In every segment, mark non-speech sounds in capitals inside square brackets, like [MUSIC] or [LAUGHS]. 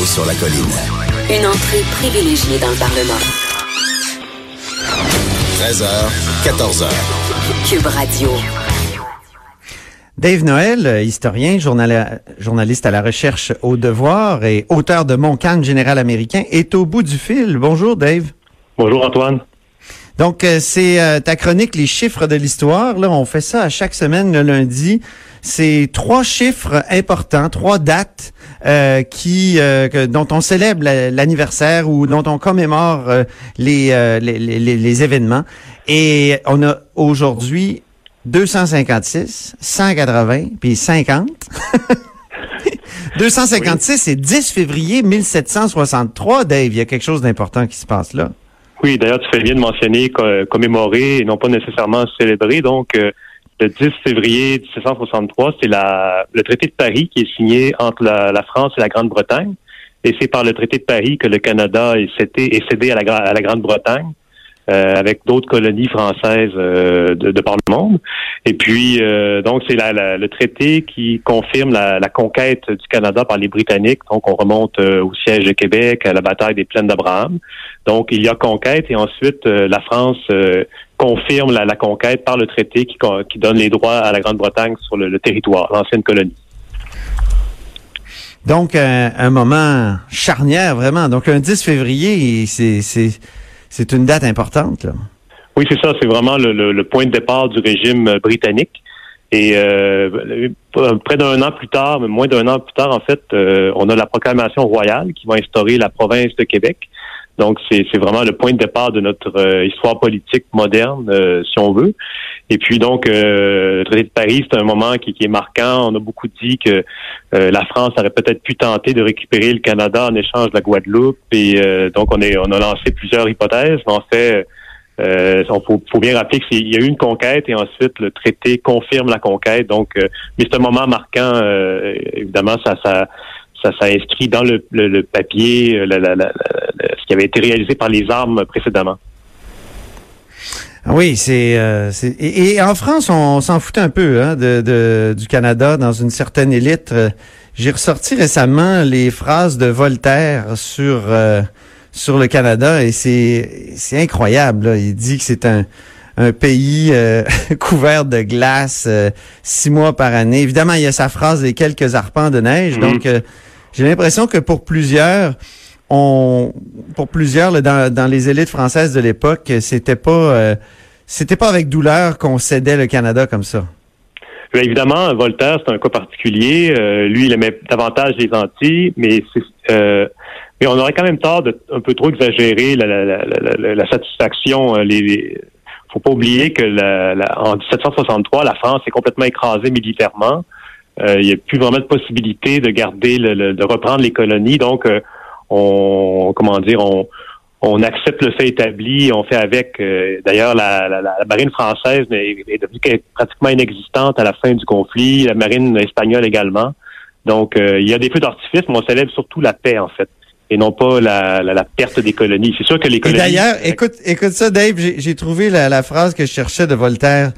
Là-haut sur la colline. Une entrée privilégiée dans le Parlement. 13h, 14h. Cube Radio. Dave Noël, historien, journal- journaliste à la recherche au devoir et auteur de Mon calme général américain, est au bout du fil. Bonjour Dave. Bonjour Antoine. Donc, euh, c'est euh, ta chronique Les chiffres de l'histoire. Là, on fait ça à chaque semaine le lundi. C'est trois chiffres importants, trois dates euh, qui euh, que- dont on célèbre la- l'anniversaire ou dont on commémore euh, les, euh, les, les- les- les événements. Et on a aujourd'hui 256, 180, puis 50. 256, [LAUGHS] c'est 10 février 1763, Dave. Il y a quelque chose d'important qui se passe là. Oui, d'ailleurs, tu fais bien de mentionner co- commémorer et non pas nécessairement célébrer. Donc, euh, le 10 février 1763, c'est le traité de Paris qui est signé entre la, France et la Grande-Bretagne. Et c'est par le traité de Paris que le Canada est cédé, à la Grande-Bretagne. Euh, avec d'autres colonies françaises euh, de, de par le monde. Et puis, euh, donc, c'est le traité qui confirme la, conquête du Canada par les Britanniques. Donc, on remonte au siège de Québec, à la bataille des Plaines d'Abraham. Donc, il y a conquête et ensuite, la France confirme la, conquête par le traité qui, donne les droits à la Grande-Bretagne sur le, le territoire, l'ancienne colonie. Donc, un, un moment charnière, vraiment. Donc, un 10 février, c'est, c'est, une date importante. Là. Oui, c'est ça. C'est vraiment le, point de départ du régime euh, britannique. Et euh, euh, près d'un an plus tard, moins d'un an plus tard, en fait, on a la proclamation royale qui va instaurer la province de Québec. Donc, c'est vraiment le point de départ de notre euh, histoire politique moderne, euh, si on veut. Et puis, donc, euh, le traité de Paris, c'est un moment qui, qui est marquant. On a beaucoup dit que euh, la France aurait peut-être pu tenter de récupérer le Canada en échange de la Guadeloupe. Et euh, donc, on, est, on a lancé plusieurs hypothèses. En fait, euh, il faut, faut bien rappeler qu'il y a eu une conquête et ensuite le traité confirme la conquête. Donc, euh, mais c'est un moment marquant. euh, évidemment, ça, ça, ça, ça inscrit dans le, le, le papier euh, la- la- la- qui avait été réalisé par les armes précédemment. Ah Oui, c'est, euh, et, et en France, on, s'en foutait un peu hein, de, de- du Canada dans une certaine élite. Euh, J'ai ressorti récemment les phrases de Voltaire sur euh, sur le Canada et c'est c'est incroyable. là. Il dit que c'est un un pays euh, [LAUGHS] couvert de glace euh, six mois par année. Évidemment, il y a sa phrase des quelques arpents de neige. Mhm. Donc, euh, j'ai l'impression que pour plusieurs, on, pour plusieurs là, dans, dans les élites françaises de l'époque, c'était pas, euh, c'était pas avec douleur qu'on cédait le Canada comme ça. Bien, évidemment, Voltaire, c'est un cas particulier. Euh, lui, il aimait davantage les Antilles, mais euh, mais on aurait quand même tort de un peu trop exagérer la, la, la, la- satisfaction. euh, Les, les- faut pas oublier que en 1763, la France est complètement écrasée militairement. Euh, il n'y a plus vraiment de possibilité de garder, le, le- de reprendre les colonies. Donc, euh, on, comment dire, on, on accepte le fait établi, on fait avec. euh, D'ailleurs, la, la, la marine française est, est devenue pratiquement inexistante à la fin du conflit, la marine espagnole également. Donc, euh, il y a des feux d'artifice, mais on célèbre surtout la paix, en fait, et non pas la, la, la perte des colonies. C'est sûr que les Et colonies... d'ailleurs, écoute, écoute ça, Dave, j'ai j'ai trouvé la, la phrase que je cherchais de Voltaire.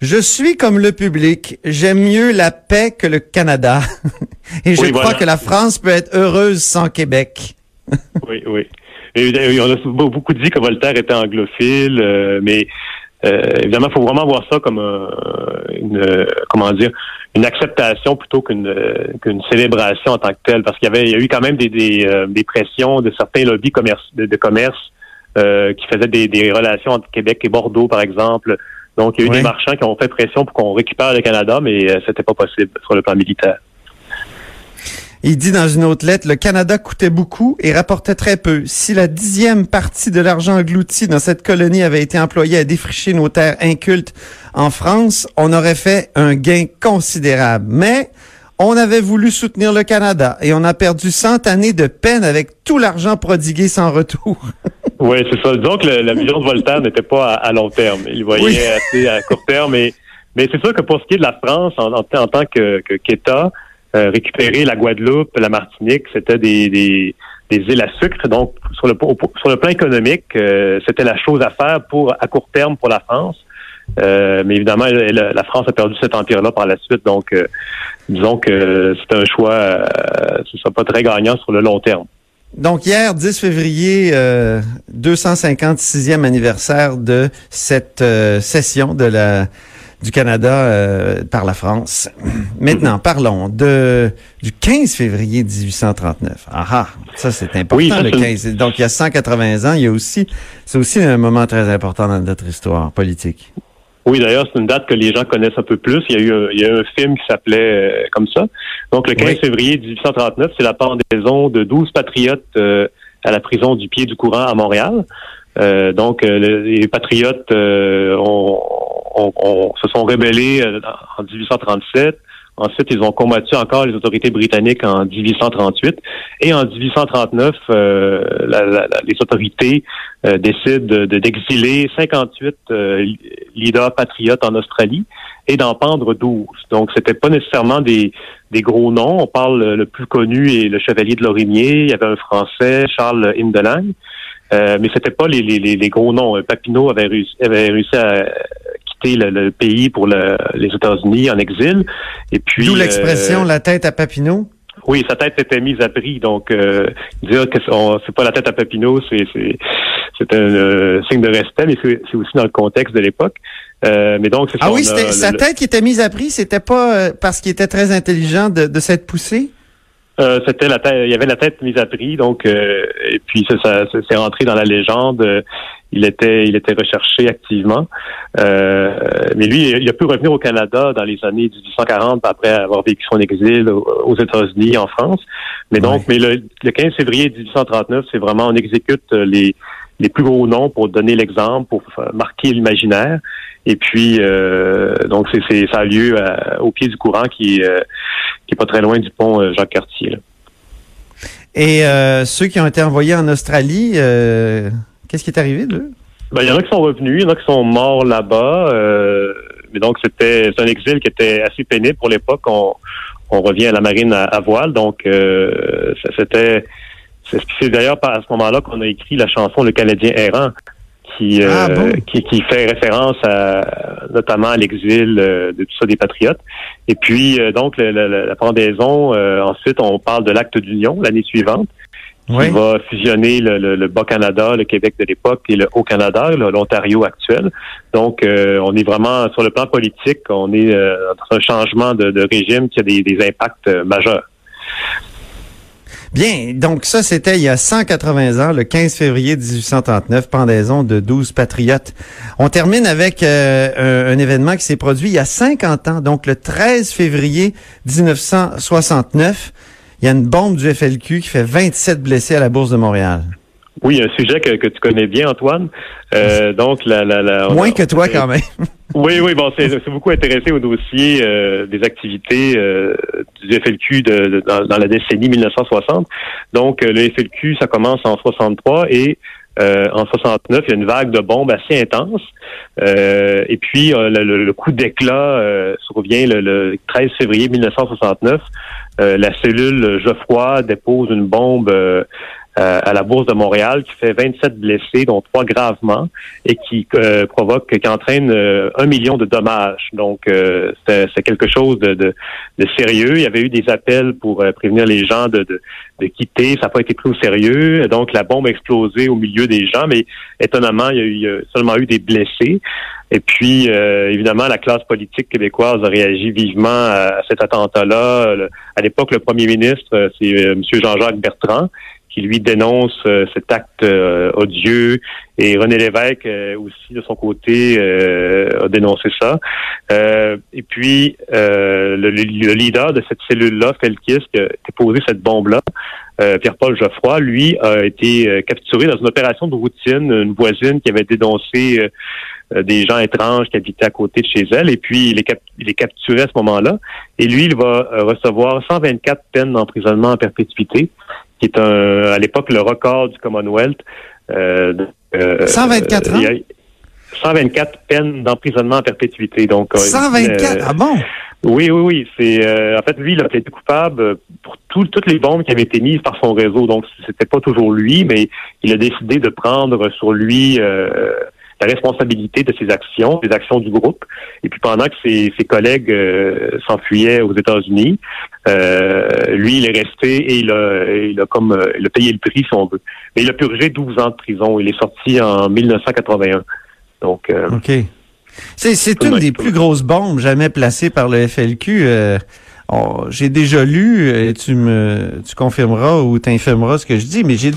Je suis comme le public, j'aime mieux la paix que le Canada. [LAUGHS] Et je Oui, crois voilà. que la France peut être heureuse sans Québec. [LAUGHS] Oui, oui. Et, euh, on a beaucoup dit que Voltaire était anglophile, euh, mais euh, évidemment, il faut vraiment voir ça comme un- une, euh, comment dire, une acceptation plutôt qu'une euh, qu'une célébration en tant que telle, parce qu'il y avait, il y a eu quand même des, des, euh, des pressions de certains lobbies commerce, de, de commerce euh, qui faisaient des, des relations entre Québec et Bordeaux, par exemple. Donc, il y a eu Oui. des marchands qui ont fait pression pour qu'on récupère le Canada, mais euh, c'était pas possible sur le plan militaire. Il dit dans une autre lettre, le Canada coûtait beaucoup et rapportait très peu. Si la dixième partie de l'argent englouti dans cette colonie avait été employée à défricher nos terres incultes en France, on aurait fait un gain considérable. Mais on avait voulu soutenir le Canada et on a perdu 100 années de peine avec tout l'argent prodigué sans retour. [LAUGHS] Oui, c'est ça. Disons que le- la vision de Voltaire n'était pas à, à long terme. Il voyait Oui. assez à court terme. Mais, mais c'est sûr que pour ce qui est de la France, en, en, en tant que qu'État, euh, récupérer la Guadeloupe, la Martinique, c'était des, des, des îles à sucre. Donc, sur le, au- sur le plan économique, euh, c'était la chose à faire pour à court terme pour la France. mais évidemment, la France a perdu cet empire-là par la suite. Donc, disons que c'est un choix, ce ne sera pas très gagnant sur le long terme. Donc hier, 10 février, 256e anniversaire de cette session de la du Canada euh, par la France. [CLEARS THROAT] Maintenant, parlons de du 15 février 1839. Ah, ah ça c'est important le 15. Donc il y a 180 ans, il y a aussi c'est aussi un moment très important dans notre histoire politique. Oui, d'ailleurs, c'est une date que les gens connaissent un peu plus. Il y a eu un, il y a un film qui s'appelait euh, comme ça. Donc, le 15 février 1839, c'est la pendaison de 12 patriotes euh, à la prison du Pied du Courant à Montréal. donc, les patriotes ont, on, se sont rebellés euh, en 1837. Ensuite, ils ont combattu encore les autorités britanniques en 1838. Et en 1839, euh, les autorités euh, décident d'exiler 58 leaders patriotes en Australie et d'en pendre 12. Donc, c'était pas nécessairement des, gros noms. On parle le plus connu est le Chevalier de Lorimier. Il y avait un Français, Charles Indelang. mais c'était pas les, les, gros noms. Papineau avait réussi, avait réussi à le, pays pour les États-Unis en exil. Et puis d'où l'expression euh, la tête à Papineau? Oui, sa tête était mise à prix. Donc euh, dire que c'est pas la tête à Papineau, c'est c'est un euh, signe de respect, mais c'est aussi dans le contexte de l'époque. mais donc ah oui, sa tête qui était mise à prix, c'était pas parce qu'il était très intelligent de, de s'être poussé? C'était la tête, il y avait la tête mise à prix, donc et puis ça, ça c'est rentré dans la légende il était il était recherché activement. Euh, mais lui, il a pu revenir au Canada dans les années 1840 après avoir vécu son exil aux États-Unis, en France. Mais donc, mais le, 15 février 1839, c'est vraiment on exécute les les plus gros noms pour donner l'exemple, pour marquer l'imaginaire. Et puis, euh, donc, c'est, ça a lieu au pied du courant qui, euh, qui est pas très loin du pont Jacques-Cartier. Et ceux qui ont été envoyés en Australie, Qu'est-ce qui est arrivé d'eux? Ben, il y en a qui sont revenus, il y en a qui sont morts là-bas. Euh, mais donc, c'était un exil qui était assez pénible pour l'époque. On, revient à la marine à, voile. Donc, euh, c'était... C'est d'ailleurs à ce moment-là qu'on a écrit la chanson Le Canadien errant, qui, euh, ah, qui, qui, fait référence à, notamment à l'exil de tout ça des patriotes. Et puis, donc, la pendaison, ensuite, on parle de l'acte d'union l'année suivante qui va fusionner le, Bas-Canada, le Québec de l'époque et le Haut-Canada, l'Ontario actuel. Donc, euh, on est vraiment sur le plan politique, on est euh, dans un changement de, régime qui a des, impacts euh, majeurs. Bien, donc ça, c'était il y a 180 ans, le 15 février 1839, pendaison de 12 patriotes. On termine avec un, un, événement qui s'est produit il y a 50 ans, donc le 13 février 1969 il y a une bombe du FLQ qui fait 27 blessés à la Bourse de Montréal. Oui, un sujet que, tu connais bien, Antoine. Euh, donc, la, la, Moins que toi, quand même. [LAUGHS] oui, oui, bon, c'est beaucoup intéressé au dossier euh, des activités euh, du FLQ de, dans, la décennie 1960. Donc, le FLQ, ça commence en 63 et en 69, il y a une vague de bombes assez intense. et puis, le, coup d'éclat survient le, le 13 février 1969 euh, la cellule Geoffroy dépose une bombe euh, euh, à la Bourse de Montréal qui fait 27 blessés, dont trois gravement, et qui provoque, qui entraîne un million de dommages. Donc, c'est quelque chose de, de, sérieux. Il y avait eu des appels pour prévenir les gens de, de, quitter. Ça n'a pas été pris au sérieux. Donc, la bombe a explosé au milieu des gens, mais étonnamment, il y a, eu, il y a seulement eu des blessés. Et puis, euh, évidemment, la classe politique québécoise a réagi vivement à, cet attentat-là. À l'époque, le premier ministre, euh, c'est euh, M. Jean-Jacques Bertrand, qui lui dénonce cet acte odieux. Et René Lévesque aussi, de son côté, a dénoncé ça. et puis, le, leader de cette cellule-là, Felkis, qui a déposé cette bombe-là, Pierre-Paul Geoffroy, lui, a été capturé dans une opération de routine. Une voisine qui avait dénoncé euh, des gens étranges qui habitaient à côté de chez elle. Et puis, il est, il est capturé à ce moment-là. Et lui, il va euh, recevoir 124 peines d'emprisonnement en perpétuité, qui est un, à l'époque le record du Commonwealth. Euh, 124 ans? 124 peines d'emprisonnement en perpétuité. Donc, 124? Euh, ah bon? Oui, oui, oui. C'est en fait lui, il a été coupable pour toutes les bombes qui avaient été mises par son réseau. Donc, c'était pas toujours lui, mais il a décidé de prendre sur lui la responsabilité de ses actions, des actions du groupe. Et puis pendant que ses, ses collègues euh, s'enfuyaient aux États-Unis, euh, lui, il est resté et il a, il a comme il a payé le prix, si on veut. Mais il a purgé 12 ans de prison. Il est sorti en 1981. Donc, OK. C'est une des plus grosses bombes jamais placées par le FLQ. Oh, j'ai déjà lu, et tu me tu confirmeras ou t'infirmeras ce que je dis, mais j'ai